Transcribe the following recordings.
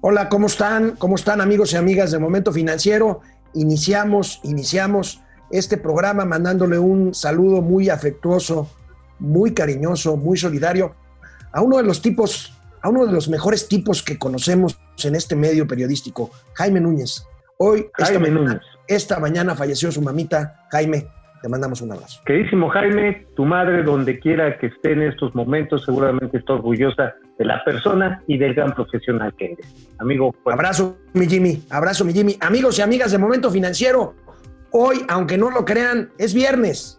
Hola, ¿cómo están? ¿Cómo están amigos y amigas de Momento Financiero? Iniciamos, iniciamos este programa mandándole un saludo muy afectuoso, muy cariñoso, muy solidario a uno de los tipos, a uno de los mejores tipos que conocemos en este medio periodístico, Jaime Núñez. Hoy, esta, mañana, esta mañana falleció su mamita, Jaime. Te mandamos un abrazo. Queridísimo Jaime, tu madre, donde quiera que esté en estos momentos, seguramente está orgullosa de la persona y del gran profesional que eres. Amigo. Pues... Abrazo, mi Jimmy. Abrazo, mi Jimmy. Amigos y amigas de Momento Financiero, hoy, aunque no lo crean, es viernes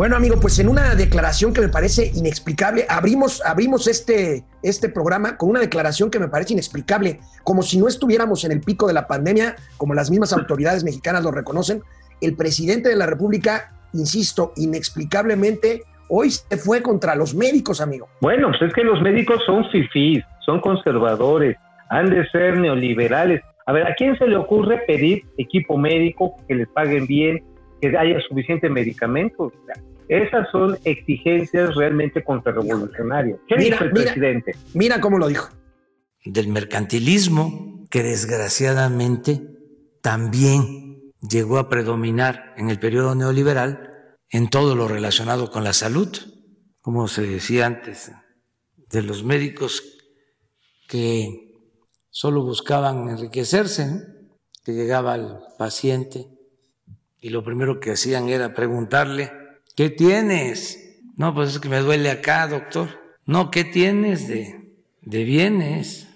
Bueno, amigo, pues en una declaración que me parece inexplicable, abrimos, abrimos este, este programa con una declaración que me parece inexplicable, como si no estuviéramos en el pico de la pandemia, como las mismas autoridades mexicanas lo reconocen. El presidente de la República, insisto, inexplicablemente, hoy se fue contra los médicos, amigo. Bueno, pues es que los médicos son fifís, son conservadores, han de ser neoliberales. A ver, ¿a quién se le ocurre pedir equipo médico, que les paguen bien, que haya suficiente medicamento? Esas son exigencias realmente contrarrevolucionarias. ¿Qué Mira, dijo el mira. presidente? Mira cómo lo dijo. del mercantilismo que desgraciadamente también llegó a predominar en el periodo neoliberal en todo lo relacionado con la salud, como se decía antes, de los médicos que solo buscaban enriquecerse, ¿no? que llegaba al paciente y lo primero que hacían era preguntarle, ¿qué tienes? No, pues es que me duele acá, doctor. No, ¿qué tienes de, de bienes?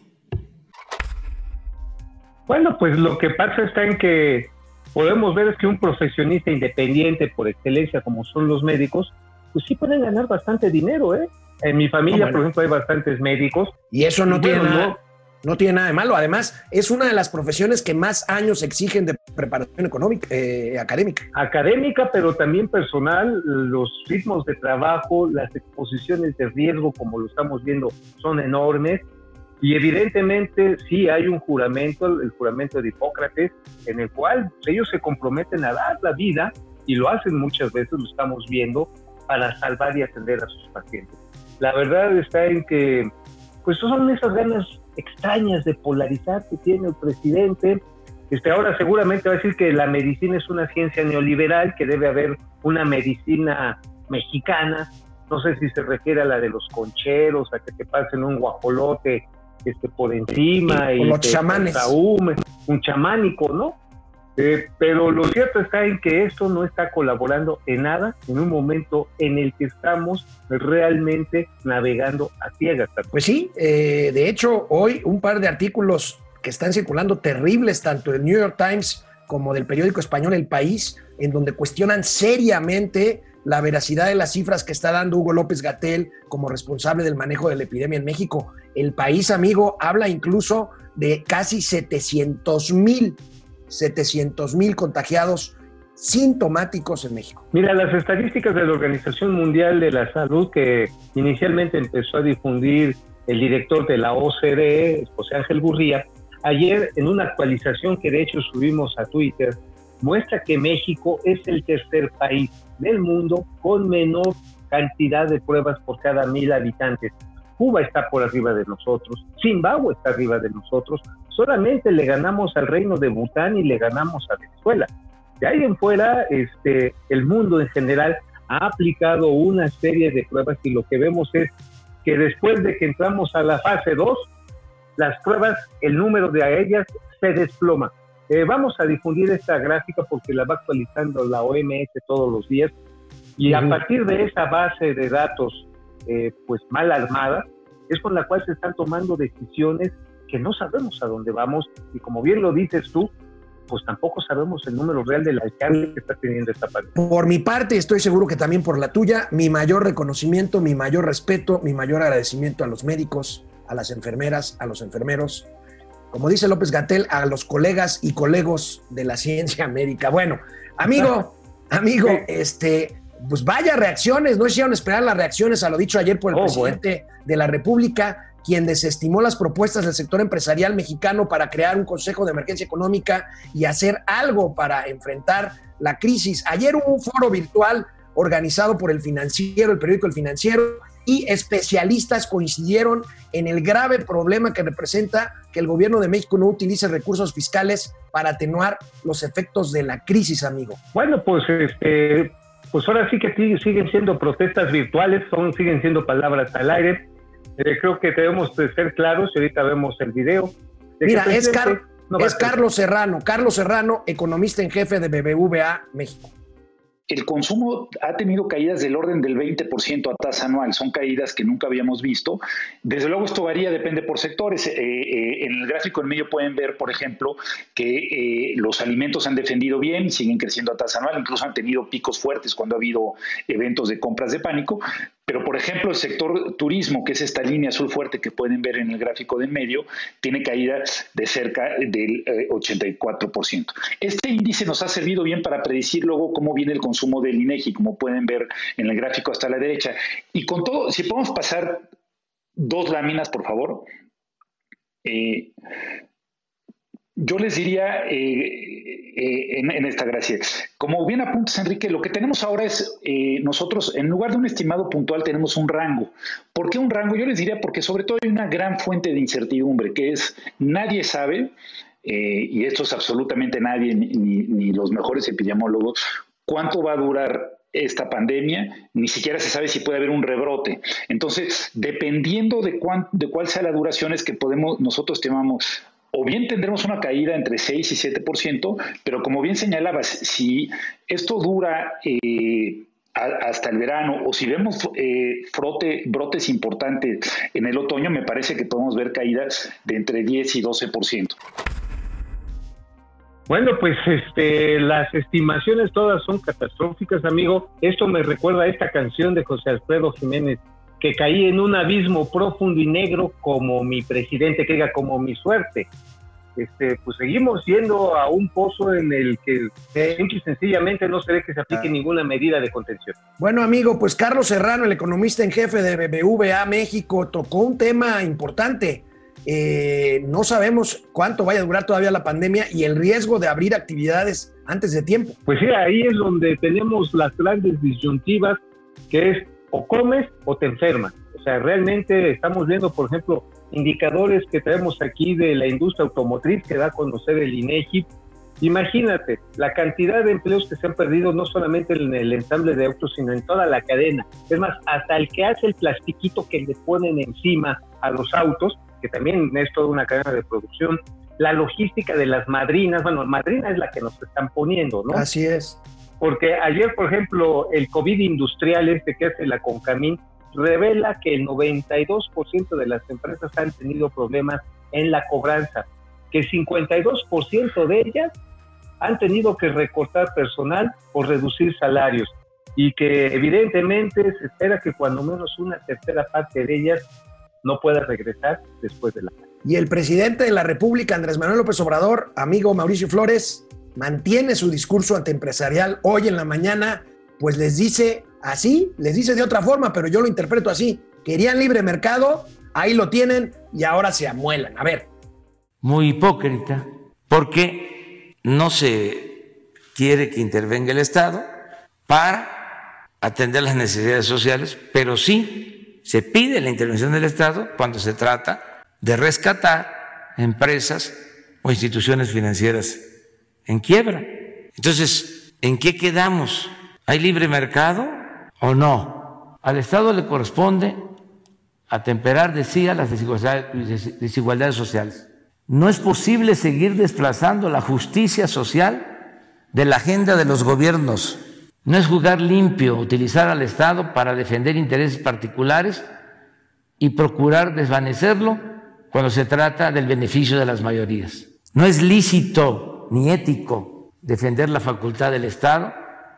Bueno, pues lo que pasa está en que podemos ver es que un profesionista independiente por excelencia como son los médicos, pues sí pueden ganar bastante dinero, ¿eh? En mi familia, No, bueno. por ejemplo, hay bastantes médicos. Y eso no, Y tiene bueno, nada, no tiene nada de malo. Además, es una de las profesiones que más años exigen de preparación económica, eh, académica. académica, pero también personal, los ritmos de trabajo, las exposiciones de riesgo, como lo estamos viendo, son enormes. Y evidentemente sí hay un juramento, el juramento de Hipócrates, en el cual ellos se comprometen a dar la vida, y lo hacen muchas veces, lo estamos viendo, para salvar y atender a sus pacientes. La verdad está en que, pues son esas ganas extrañas de polarizar que tiene el presidente, este, ahora seguramente va a decir que la medicina es una ciencia neoliberal, que debe haber una medicina mexicana. No sé si se refiere a la de los concheros, a que te pasen un guajolote este, por encima y los te chamanes. un chamánico, ¿no? Eh, pero lo cierto está en que esto no está colaborando en nada en un momento en el que estamos realmente navegando a ciegas. Pues sí, eh, de hecho, hoy un par de artículos que están circulando terribles, tanto del New York Times como del periódico español El País, en donde cuestionan seriamente la veracidad de las cifras que está dando Hugo López Gatel como responsable del manejo de la epidemia en México. El País, amigo, habla incluso de casi 700 mil, 700 mil contagiados sintomáticos en México. Mira, las estadísticas de la Organización Mundial de la Salud que inicialmente empezó a difundir el director de la OCDE, José Ángel Gurría, ayer en una actualización que de hecho subimos a Twitter, muestra que México es el tercer país del mundo con menor cantidad de pruebas por cada mil habitantes. Cuba está por arriba de nosotros, Zimbabue está arriba de nosotros, solamente le ganamos al reino de Bután y le ganamos a Venezuela. De ahí en fuera, este, el mundo en general ha aplicado una serie de pruebas y lo que vemos es que después de que entramos a la fase 2, las pruebas, el número de ellas se desploma. Eh, vamos a difundir esta gráfica porque la va actualizando la OMS todos los días y a partir de esa base de datos eh, pues mal armada es con la cual se están tomando decisiones que no sabemos a dónde vamos y como bien lo dices tú, pues tampoco sabemos el número real del alcance que está teniendo esta pandemia. Por mi parte, estoy seguro que también por la tuya, mi mayor reconocimiento, mi mayor respeto, mi mayor agradecimiento a los médicos, a las enfermeras, a los enfermeros, como dice López Gatel, a los colegas y colegos de la ciencia médica. Bueno, amigo, amigo, este, pues vaya reacciones, no hicieron esperar las reacciones a lo dicho ayer por el Oh, presidente de la República, quien desestimó las propuestas del sector empresarial mexicano para crear un consejo de emergencia económica y hacer algo para enfrentar la crisis. Ayer hubo un foro virtual organizado por el financiero, el periódico El Financiero, y especialistas coincidieron en el grave problema que representa que el gobierno de México no utilice recursos fiscales para atenuar los efectos de la crisis, amigo. Bueno, pues este, pues ahora sí que siguen siendo protestas virtuales, son, siguen siendo palabras al aire. Eh, creo que debemos de ser claros y ahorita vemos el video. Mira, es, Car- no es Carlos Serrano, Carlos Serrano, economista en jefe de BBVA México. El consumo ha tenido caídas del orden del 20% a tasa anual, son caídas que nunca habíamos visto. Desde luego esto varía, depende por sectores. Eh, eh, en el gráfico en medio pueden ver, por ejemplo, que eh, los alimentos han defendido bien, siguen creciendo a tasa anual, incluso han tenido picos fuertes cuando ha habido eventos de compras de pánico. Pero, por ejemplo, el sector turismo, que es esta línea azul fuerte que pueden ver en el gráfico de medio, tiene caídas de cerca del eh, 84%. Este índice nos ha servido bien para predecir luego cómo viene el consumo del INEGI, como pueden ver en el gráfico hasta la derecha. Y con todo, si podemos pasar dos láminas, por favor. Eh, yo les diría eh, eh, en, esta gracia, como bien apuntas Enrique, lo que tenemos ahora es, eh, nosotros en lugar de un estimado puntual tenemos un rango. ¿Por qué un rango? Yo les diría porque sobre todo hay una gran fuente de incertidumbre, que es nadie sabe, eh, y esto es absolutamente nadie, ni, ni los mejores epidemiólogos, cuánto va a durar esta pandemia, ni siquiera se sabe si puede haber un rebrote. Entonces, dependiendo de, cuán, de cuál sea la duración, es que podemos, nosotros estimamos, o bien tendremos una caída entre 6 y 7%, pero como bien señalabas, si esto dura eh, hasta el verano o si vemos eh, brotes importantes en el otoño, me parece que podemos ver caídas de entre 10 y 12%. Bueno, pues este, las estimaciones todas son catastróficas, amigo. Esto me recuerda a esta canción de José Alfredo Jiménez, que caí en un abismo profundo y negro como mi presidente, que diga como mi suerte. Este, pues seguimos yendo a un pozo en el que simple y sencillamente no se ve que se aplique ah. ninguna medida de contención. Bueno, amigo, pues Carlos Serrano, el economista en jefe de BBVA México, tocó un tema importante. Eh, no sabemos cuánto vaya a durar todavía la pandemia y el riesgo de abrir actividades antes de tiempo. Pues sí, ahí es donde tenemos las grandes disyuntivas, que es o comes o te enfermas. O sea, realmente estamos viendo, por ejemplo, indicadores que tenemos aquí de la industria automotriz que da a conocer el INEGI. Imagínate la cantidad de empleos que se han perdido no solamente en el ensamble de autos, sino en toda la cadena. Es más, hasta el que hace el plastiquito que le ponen encima a los autos, que también es toda una cadena de producción, la logística de las madrinas, bueno, madrina es la que nos están poniendo, ¿no? Así es. Porque ayer, por ejemplo, el COVID industrial este que hace la Concamín revela que el 92% de las empresas han tenido problemas en la cobranza, que el 52% de ellas han tenido que recortar personal o reducir salarios y que evidentemente se espera que cuando menos una tercera parte de ellas no pueda regresar después de la. Y el presidente de la República, Andrés Manuel López Obrador, amigo Mauricio Flores, mantiene su discurso antiempresarial hoy en la mañana, pues les dice así, les dice de otra forma, pero yo lo interpreto así. Querían libre mercado, ahí lo tienen y ahora se amuelan. A ver. Muy hipócrita, porque no se quiere que intervenga el Estado para atender las necesidades sociales, pero sí se pide la intervención del Estado cuando se trata de rescatar empresas o instituciones financieras en quiebra. Entonces, ¿en qué quedamos? ¿Hay libre mercado o no? Al Estado le corresponde atemperar, decía, las desigualdades, desigualdades sociales. No es posible seguir desplazando la justicia social de la agenda de los gobiernos. No es jugar limpio utilizar al Estado para defender intereses particulares y procurar desvanecerlo cuando se trata del beneficio de las mayorías. No es lícito ni ético defender la facultad del Estado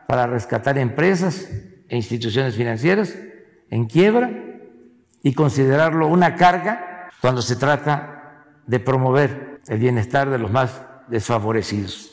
para rescatar empresas e instituciones financieras en quiebra y considerarlo una carga cuando se trata de promover el bienestar de los más desfavorecidos.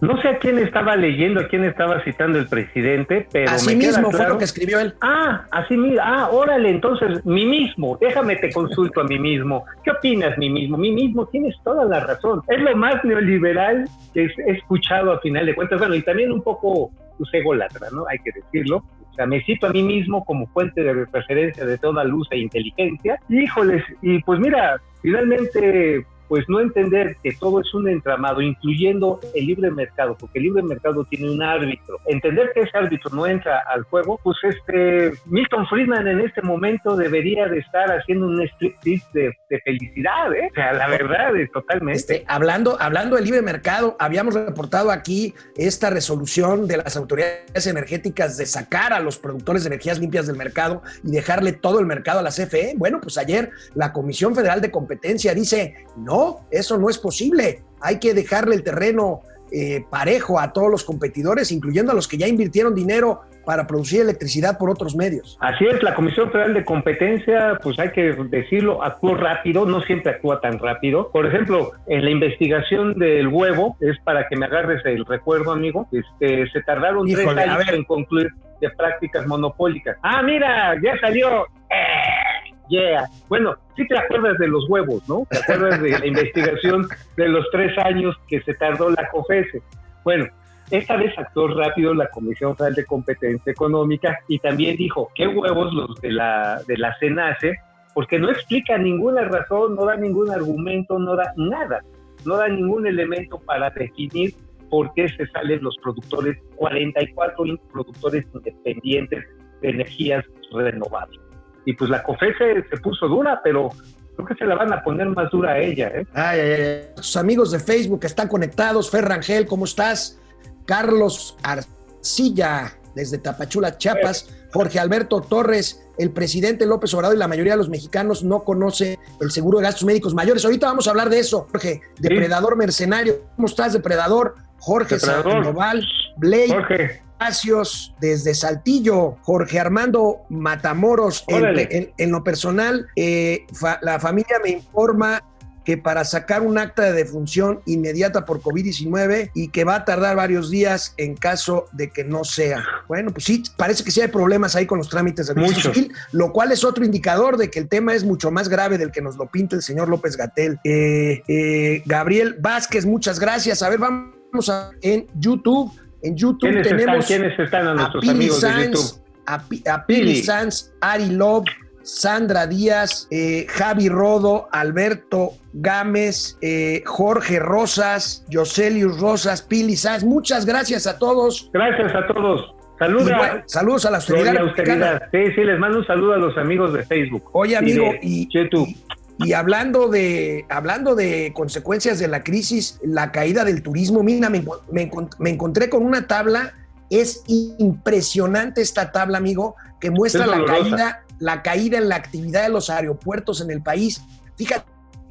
No sé a quién estaba leyendo, a quién estaba citando el presidente, pero Así me mismo fue claro- lo que escribió él. Ah, así mismo. Ah, órale, entonces, mí mismo. Déjame te consulto a mí mismo. ¿Qué opinas, mí mismo? Mí mismo, tienes toda la razón. Es lo más neoliberal que he escuchado a final de cuentas. Bueno, y también un poco pues, ególatra, ¿no? Hay que decirlo. O sea, me cito a mí mismo como fuente de referencia de toda luz e inteligencia. Híjoles, y pues mira, finalmente pues no entender que todo es un entramado, incluyendo el libre mercado, porque el libre mercado tiene un árbitro. Entender que ese árbitro no entra al juego, pues este Milton Friedman en este momento debería de estar haciendo un striptease de, de felicidad, ¿eh? O sea, la verdad es totalmente. Este, hablando, hablando del libre mercado, habíamos reportado aquí esta resolución de las autoridades energéticas de sacar a los productores de energías limpias del mercado y dejarle todo el mercado a la CFE. Bueno, pues ayer la Comisión Federal de Competencia dice, no, eso no es posible. Hay que dejarle el terreno eh, parejo a todos los competidores, incluyendo a los que ya invirtieron dinero para producir electricidad por otros medios. Así es, la Comisión Federal de Competencia, pues hay que decirlo, actuó rápido, no siempre actúa tan rápido. Por ejemplo, en la investigación del huevo, es para que me agarres el recuerdo, amigo, este, se tardaron Híjole, tres años en concluir de prácticas monopólicas. Ah, mira, ya salió. Eh, yeah. Bueno, sí te acuerdas de los huevos, ¿no? Te acuerdas de la investigación de los tres años que se tardó la COFESE. Bueno, esta vez actuó rápido la Comisión Federal de Competencia Económica y también dijo, qué huevos los de la, de la CENACE, porque no explica ninguna razón, no da ningún argumento, no da nada, no da ningún elemento para definir por qué se salen los productores, 44 in- productores independientes de energías renovables. Y pues la COFESE se puso dura, pero creo que se la van a poner más dura a ella, ¿eh? Ay, ay, ay. Sus amigos de Facebook están conectados. Fer Rangel, ¿cómo estás? Carlos Arcilla, desde Tapachula, Chiapas. Jorge Alberto Torres, el presidente López Obrador y la mayoría de los mexicanos no conoce el seguro de gastos médicos mayores. Ahorita vamos a hablar de eso, Jorge. Depredador mercenario. ¿Cómo estás, Depredador? Jorge Depredador. Sandoval, Blake Jorge, Espacios desde Saltillo, Jorge Armando Matamoros. En, Órale. en- en lo personal, eh, fa- la familia me informa que para sacar un acta de defunción inmediata por COVID-19 y que va a tardar varios días en caso de que no sea. Bueno, pues sí, parece que sí hay problemas ahí con los trámites de civil, lo cual es otro indicador de que el tema es mucho más grave del que nos lo pinta el señor López Gatel. Eh, eh, Gabriel Vázquez, muchas gracias. A ver, vamos a en YouTube. En YouTube ¿quiénes están, tenemos ¿quiénes están a a nuestros Pili amigos de YouTube? a, a Pili Pili. Sanz, Ari Love, Sandra Díaz, eh, Javi Rodo, Alberto Gámez, eh, Jorge Rosas, Joselius Rosas, Pili Sanz. Muchas gracias a todos. Gracias a todos. Saluda. bueno, saludos a la austeridad. Sí, sí, les mando un saludo a los amigos de Facebook. Oye, amigo, de y, YouTube. y- y hablando de hablando de consecuencias de la crisis, la caída del turismo, mira, me, me encont- me encontré con una tabla, es impresionante esta tabla, amigo, que muestra Es la caída, la caída en la actividad de los aeropuertos en el país. Fíjate,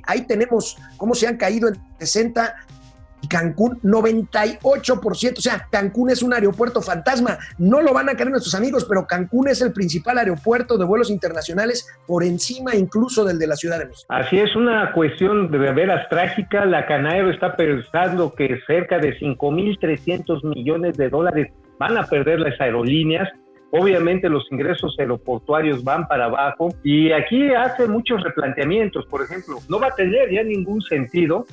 ahí tenemos cómo se han caído en 60 y Cancún 98%. O sea, Cancún es un aeropuerto fantasma. No lo van a creer nuestros amigos, pero Cancún es el principal aeropuerto de vuelos internacionales por encima incluso del de la Ciudad de México. Así es una cuestión de veras trágica. La Canaero está pensando que cerca de 5.300 millones de dólares van a perder las aerolíneas. Obviamente los ingresos aeroportuarios van para abajo y aquí hace muchos replanteamientos. Por ejemplo, no va a tener ya ningún sentido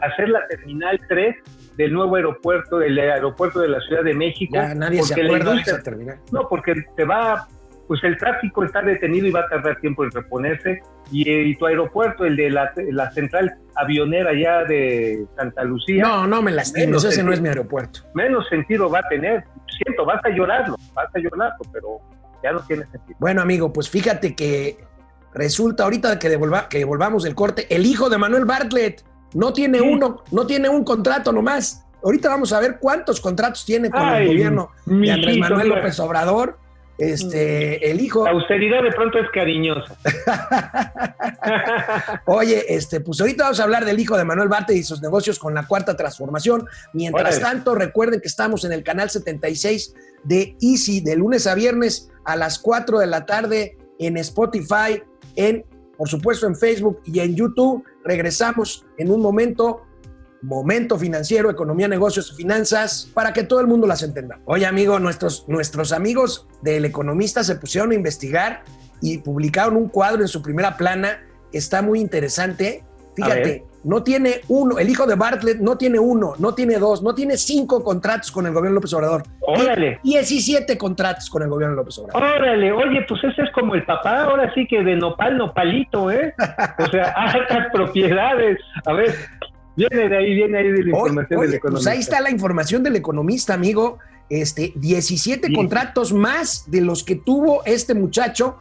hacer la terminal 3 del nuevo aeropuerto, del aeropuerto de la Ciudad de México. Ya nadie se acuerda de esa terminal. no, porque te va, pues el tráfico está detenido y va a tardar tiempo en reponerse. Y, eh, y tu aeropuerto, el de la, la central avionera ya de Santa Lucía, No, no me lastimes, ese no sentido. es mi aeropuerto. menos sentido va a tener. Siento, vas a llorarlo, vas a llorarlo, pero ya no tiene sentido. Bueno, amigo, pues fíjate que resulta ahorita que, devolva, que devolvamos del corte, el hijo de Manuel Bartlett no tiene Sí. uno, no tiene un contrato nomás. Ahorita vamos a ver cuántos contratos tiene con el gobierno de Andrés Manuel. López Obrador. Este, el hijo, La austeridad de pronto es cariñosa. Oye, este, pues ahorita vamos a hablar del hijo de Manuel Bartlett y sus negocios con la cuarta transformación. Mientras Órale. tanto, recuerden que estamos en el canal 76 de Easy de lunes a viernes a las 4 de la tarde en Spotify, en, por supuesto, en Facebook y en YouTube. Regresamos en un momento. Momento Financiero, Economía, Negocios y Finanzas, para que todo el mundo las entenda. Oye, amigo, nuestros, nuestros amigos del Economista se pusieron a investigar y publicaron un cuadro en su primera plana que está muy interesante. Fíjate, no tiene uno, el hijo de Bartlett no tiene uno, no tiene dos, no tiene cinco contratos con el gobierno de López Obrador. Órale. 17 contratos con el gobierno de López Obrador. Órale, oye, pues ese es como el papá, ahora sí que de nopal, nopalito, ¿eh? O sea, altas propiedades. A ver, viene de ahí, viene ahí de la información Oye, del economista. pues ahí está la información del economista, amigo. Este, 17 Sí. contratos más de los que tuvo este muchacho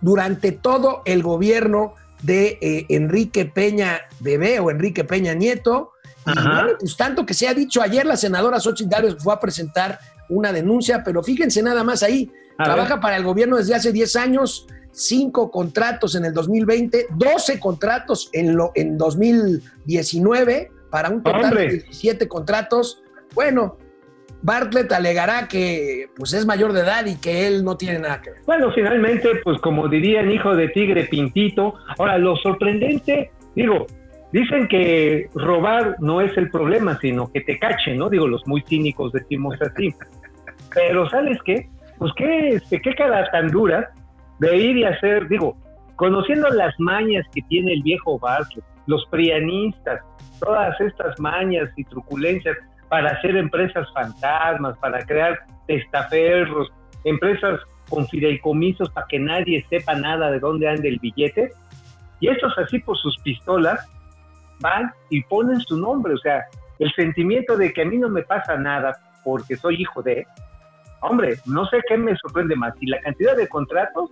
durante todo el gobierno de eh, Enrique Peña Bebé o Enrique Peña Nieto. Y bueno, pues tanto que se ha dicho ayer, la senadora Xochitl Gálvez fue a presentar una denuncia, pero fíjense nada más ahí. A Trabaja para el gobierno desde hace 10 años, cinco contratos en el 2020, 12 contratos en, lo, en 2019, para un total ¡Hombre! de 17 contratos. Bueno, Bartlett alegará que pues, es mayor de edad y que él no tiene nada que ver. Bueno, finalmente, pues como dirían, hijo de tigre pintito. Ahora, lo sorprendente, digo, dicen que robar no es el problema, sino que te cachen, ¿no? Digo, los muy cínicos decimos así. Pero, ¿sabes qué? Pues qué, este, qué cara tan dura de ir y hacer, digo, conociendo las mañas que tiene el viejo Bartlett, los prianistas, todas estas mañas y truculencias para hacer empresas fantasmas, para crear testaferros, empresas con fideicomisos para que nadie sepa nada de dónde anda el billete. Y estos así por sus pistolas van y ponen su nombre. O sea, el sentimiento de que a mí no me pasa nada porque soy hijo de... Hombre, no sé qué me sorprende más, si la cantidad de contratos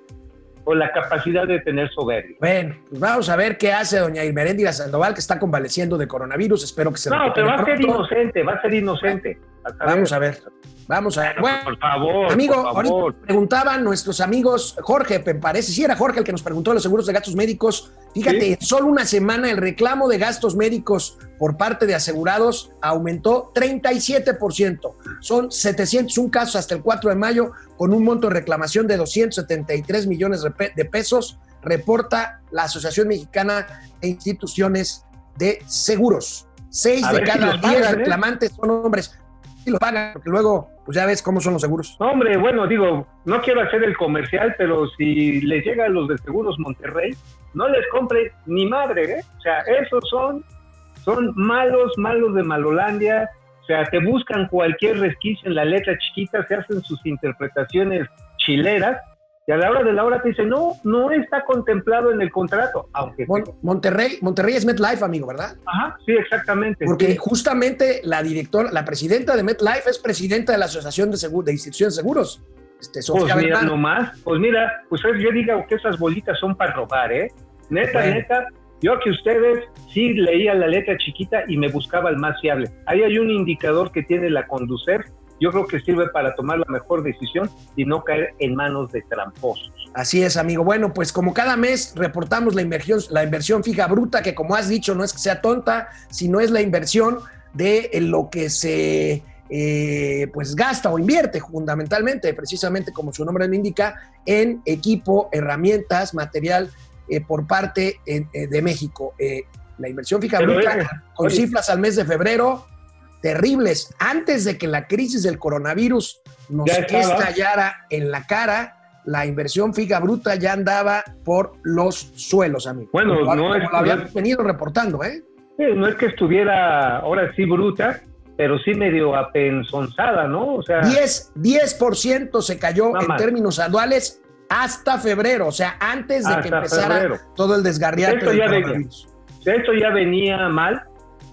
o la capacidad de tener soberbia. Bueno, pues vamos a ver qué hace doña Irmeréndira Sandoval, que está convaleciendo de coronavirus. Espero que se No, pero va a ser inocente, va a ser inocente. Vamos a ver. Vamos a ver. Bueno, por favor, Amigo, por favor. ahorita preguntaban nuestros amigos, Jorge, me parece, sí era Jorge el que nos preguntó de los seguros de gastos médicos. Fíjate, Sí. en solo una semana el reclamo de gastos médicos por parte de asegurados aumentó 37%. Son 701 casos hasta el 4 de mayo, con un monto de reclamación de 273 millones de pe- de pesos, reporta la Asociación Mexicana de Instituciones de Seguros. Seis A de si cada diez ¿eh? reclamantes son hombres. Y lo pagan, porque luego, pues ya ves cómo son los seguros. No, hombre, bueno, digo, no quiero hacer el comercial, pero si les llega a los de Seguros Monterrey, no les compre ni madre, ¿eh? O sea, esos son, son malos, malos de Malolandia. O sea, te buscan cualquier resquicio en la letra chiquita, se hacen sus interpretaciones chileras, y a la hora de la hora te dicen, no, no está contemplado en el contrato, aunque... Mon- Monterrey, Monterrey es MetLife, amigo, ¿verdad? Ajá, sí, exactamente. Porque sí. justamente la directora, la presidenta de MetLife es presidenta de la Asociación de, Segu- de Instituciones de Seguros, este, Pues Sofía mira Bernal. nomás, pues mira, pues yo digo que esas bolitas son para robar, ¿eh? Neta, Bueno. neta, yo que ustedes sí leía la letra chiquita y me buscaba el más fiable. Ahí hay un indicador que tiene la conducir, yo creo que sirve para tomar la mejor decisión y no caer en manos de tramposos. Así es, amigo. Bueno, pues como cada mes reportamos la inversión, la inversión fija bruta, que como has dicho, no es que sea tonta, sino es la inversión de lo que se eh, pues gasta o invierte fundamentalmente, precisamente como su nombre lo indica, en equipo, herramientas, material eh, por parte eh, eh, de México. Eh, la inversión fija bruta con oye. cifras al mes de febrero terribles. Antes de que la crisis del coronavirus nos estallara en la cara, la inversión fija bruta ya andaba por los suelos, amigo. Bueno, Como- no como es- lo habíamos venido reportando, ¿eh? No es que estuviera ahora sí bruta, pero sí medio apensonzada, ¿no? O sea, 10, 10% se cayó en términos anuales hasta febrero, o sea, antes de que empezara febrero. todo el desgarriate Esto del ya venía. esto ya venía mal,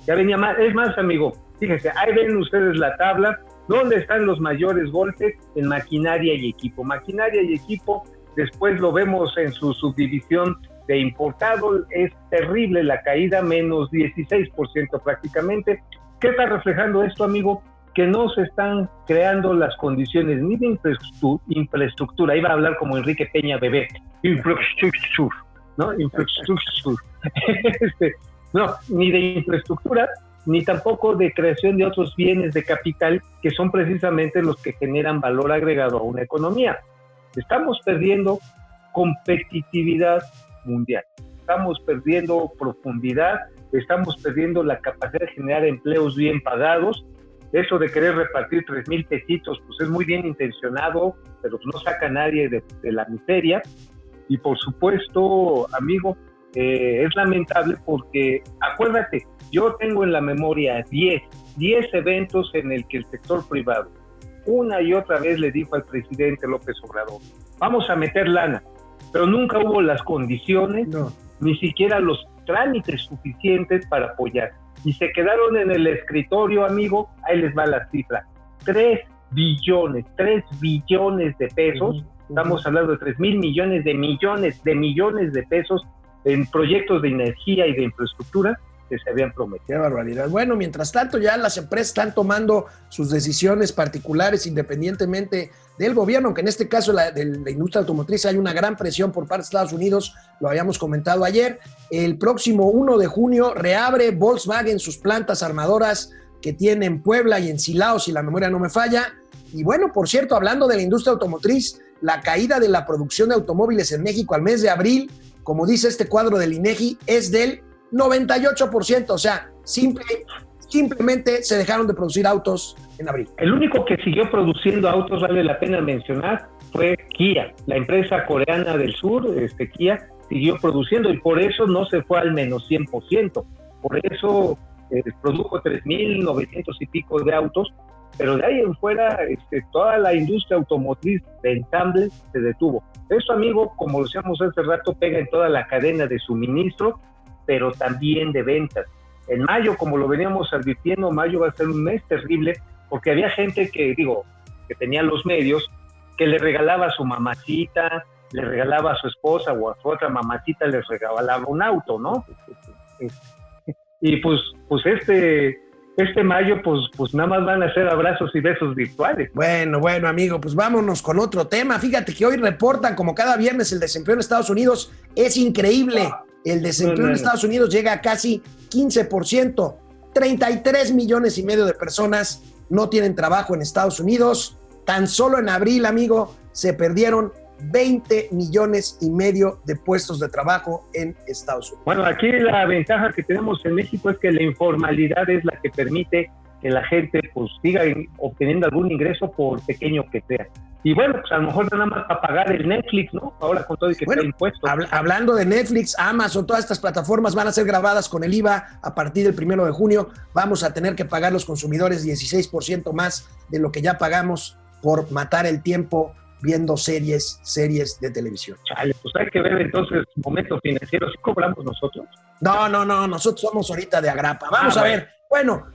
ya venía mal. Es más, amigo, fíjense, ahí ven ustedes la tabla, ¿dónde están los mayores golpes? En maquinaria y equipo. Maquinaria y equipo, después lo vemos en su subdivisión de importado, es terrible la caída, menos 16% prácticamente. ¿Qué está reflejando esto, amigo? Que no se están creando las condiciones ni de infraestru- infraestructura, iba a hablar como Enrique Peña Bebé, infraestructura, ¿no? Infraestructura. Este, no, ni de infraestructura, ni tampoco de creación de otros bienes de capital que son precisamente los que generan valor agregado a una economía. Estamos perdiendo competitividad mundial, estamos perdiendo profundidad estamos perdiendo la capacidad de generar empleos bien pagados. Eso de querer repartir tres mil pesitos, pues es muy bien intencionado, pero no saca a nadie de, la miseria. Y por supuesto, amigo, eh, es lamentable porque, acuérdate, yo tengo en la memoria 10, 10 eventos en el que el sector privado una y otra vez le dijo al presidente López Obrador, vamos a meter lana, pero nunca hubo las condiciones, ni siquiera los trámites suficientes para apoyar. Y se quedaron en el escritorio, amigo, ahí les va la cifra, 3 billones, 3 billones de pesos, estamos hablando de 3 mil millones de millones de millones de pesos en proyectos de energía y de infraestructura que se habían prometido. Qué barbaridad. Bueno, mientras tanto ya las empresas están tomando sus decisiones particulares independientemente del gobierno, aunque en este caso la, de la industria automotriz hay una gran presión por parte de Estados Unidos, lo habíamos comentado ayer. El próximo 1 de junio reabre Volkswagen sus plantas armadoras que tiene en Puebla y en Silao, si la memoria no me falla. Y bueno, por cierto, hablando de la industria automotriz, la caída de la producción de automóviles en México al mes de abril, como dice este cuadro del INEGI, es del 98%, o sea, simple, simplemente se dejaron de producir autos en abril. El único que siguió produciendo autos, vale la pena mencionar, fue Kia, la empresa coreana del sur, este Kia, siguió produciendo y por eso no se fue al menos 100%. Por eso eh, produjo 3.900 y pico de autos, pero de ahí en fuera este, toda la industria automotriz de ensamble se detuvo. Eso, amigo, como decíamos hace rato, pega en toda la cadena de suministro pero también de ventas. En mayo, como lo veníamos advirtiendo, mayo va a ser un mes terrible porque había gente que, digo, que tenía los medios, que le regalaba a su mamacita, le regalaba a su esposa o a su otra mamacita, les regalaba un auto, ¿no? Y pues, pues este, este mayo, pues, pues nada más van a ser abrazos y besos virtuales. Bueno, bueno, amigo, pues vámonos con otro tema. Fíjate que hoy reportan, como cada viernes, el desempleo en Estados Unidos es increíble. El desempleo en Estados Unidos llega a casi 15%. 33 millones y medio de personas no tienen trabajo en Estados Unidos. Tan solo en abril, amigo, se perdieron 20 millones y medio de puestos de trabajo en Estados Unidos. Bueno, aquí la ventaja que tenemos en México es que la informalidad es la que permite que la gente pues siga obteniendo algún ingreso por pequeño que sea. Y bueno, pues a lo mejor nada más para pagar el Netflix, ¿no? Ahora con todo y que bueno, impuestos. hablando de Netflix, Amazon, todas estas plataformas van a ser grabadas con el IVA a partir del primero de junio. Vamos a tener que pagar los consumidores 16% más de lo que ya pagamos por matar el tiempo viendo series, series de televisión. Chale, pues hay que ver entonces momentos financieros. ¿Sí cobramos nosotros? No, no, no, nosotros somos ahorita de agrapa. Vamos Ah, a bueno. ver. Bueno,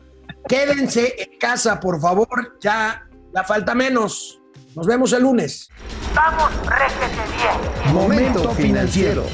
quédense en casa, por favor. Ya, ya falta menos. Nos vemos el lunes. Vamos, réjete bien. Momento financiero.